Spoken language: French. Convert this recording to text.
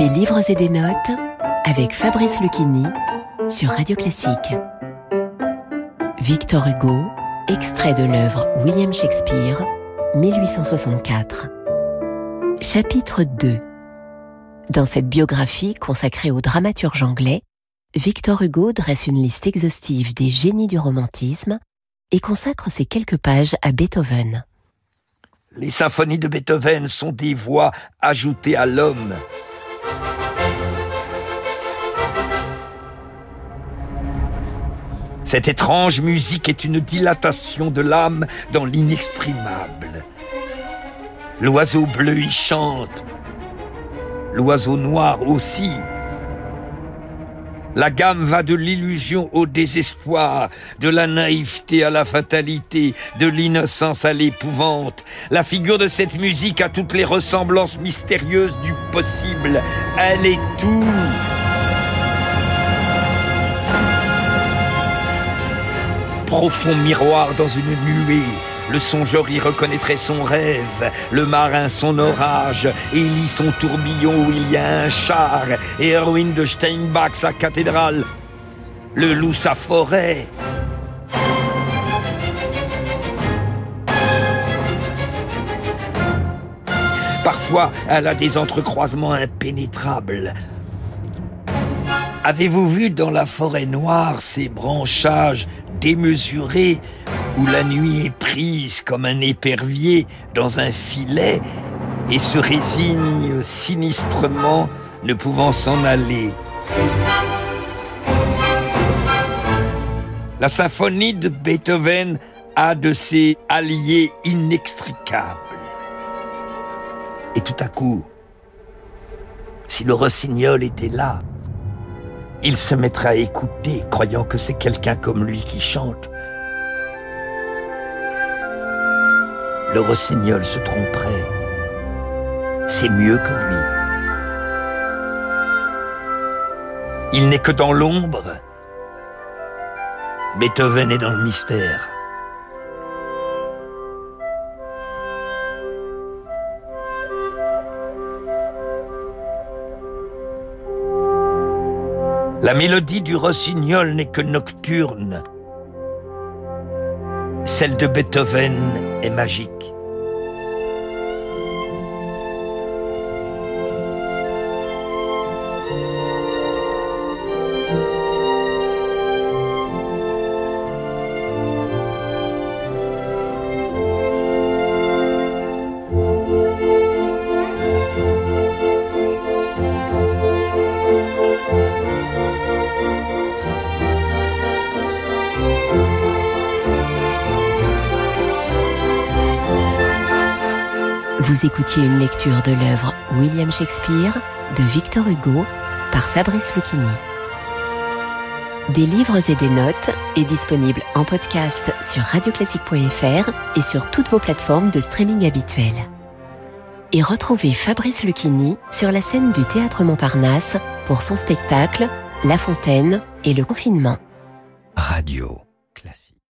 Des livres et des notes avec Fabrice Lucchini sur Radio Classique. Victor Hugo, extrait de l'œuvre William Shakespeare, 1864. Chapitre 2 Dans cette biographie consacrée au dramaturge anglais, Victor Hugo dresse une liste exhaustive des génies du romantisme et consacre ces quelques pages à Beethoven. Les symphonies de Beethoven sont des voix ajoutées à l'homme. Cette étrange musique est une dilatation de l'âme dans l'inexprimable. L'oiseau bleu y chante, l'oiseau noir aussi. La gamme va de l'illusion au désespoir, de la naïveté à la fatalité, de l'innocence à l'épouvante. La figure de cette musique a toutes les ressemblances mystérieuses du possible. Elle est tout. Profond miroir dans une nuée, le songeur y reconnaîtrait son rêve, le marin son orage, Élie son tourbillon où il y a un char, et héroïne de Steinbach sa cathédrale, le loup sa forêt. Parfois, elle a des entrecroisements impénétrables. Avez-vous vu dans la forêt noire ces branchages démesurés où la nuit est prise comme un épervier dans un filet et se résigne sinistrement, ne pouvant s'en aller? La symphonie de Beethoven a de ses alliés inextricables. Et tout à coup, si le rossignol était là, il se mettrait à écouter, croyant que c'est quelqu'un comme lui qui chante. le rossignol se tromperait. C'est mieux que lui. Il n'est que dans l'ombre. Beethoven est dans le mystère. La mélodie du rossignol n'est que nocturne. Celle de Beethoven est magique. Vous écoutiez une lecture de l'œuvre William Shakespeare de Victor Hugo par Fabrice Lucchini. Des livres et des notes est disponible en podcast sur radioclassique.fr et sur toutes vos plateformes de streaming habituelles. Et retrouvez Fabrice Lucchini sur la scène du Théâtre Montparnasse pour son spectacle La Fontaine et le confinement. Radio classique.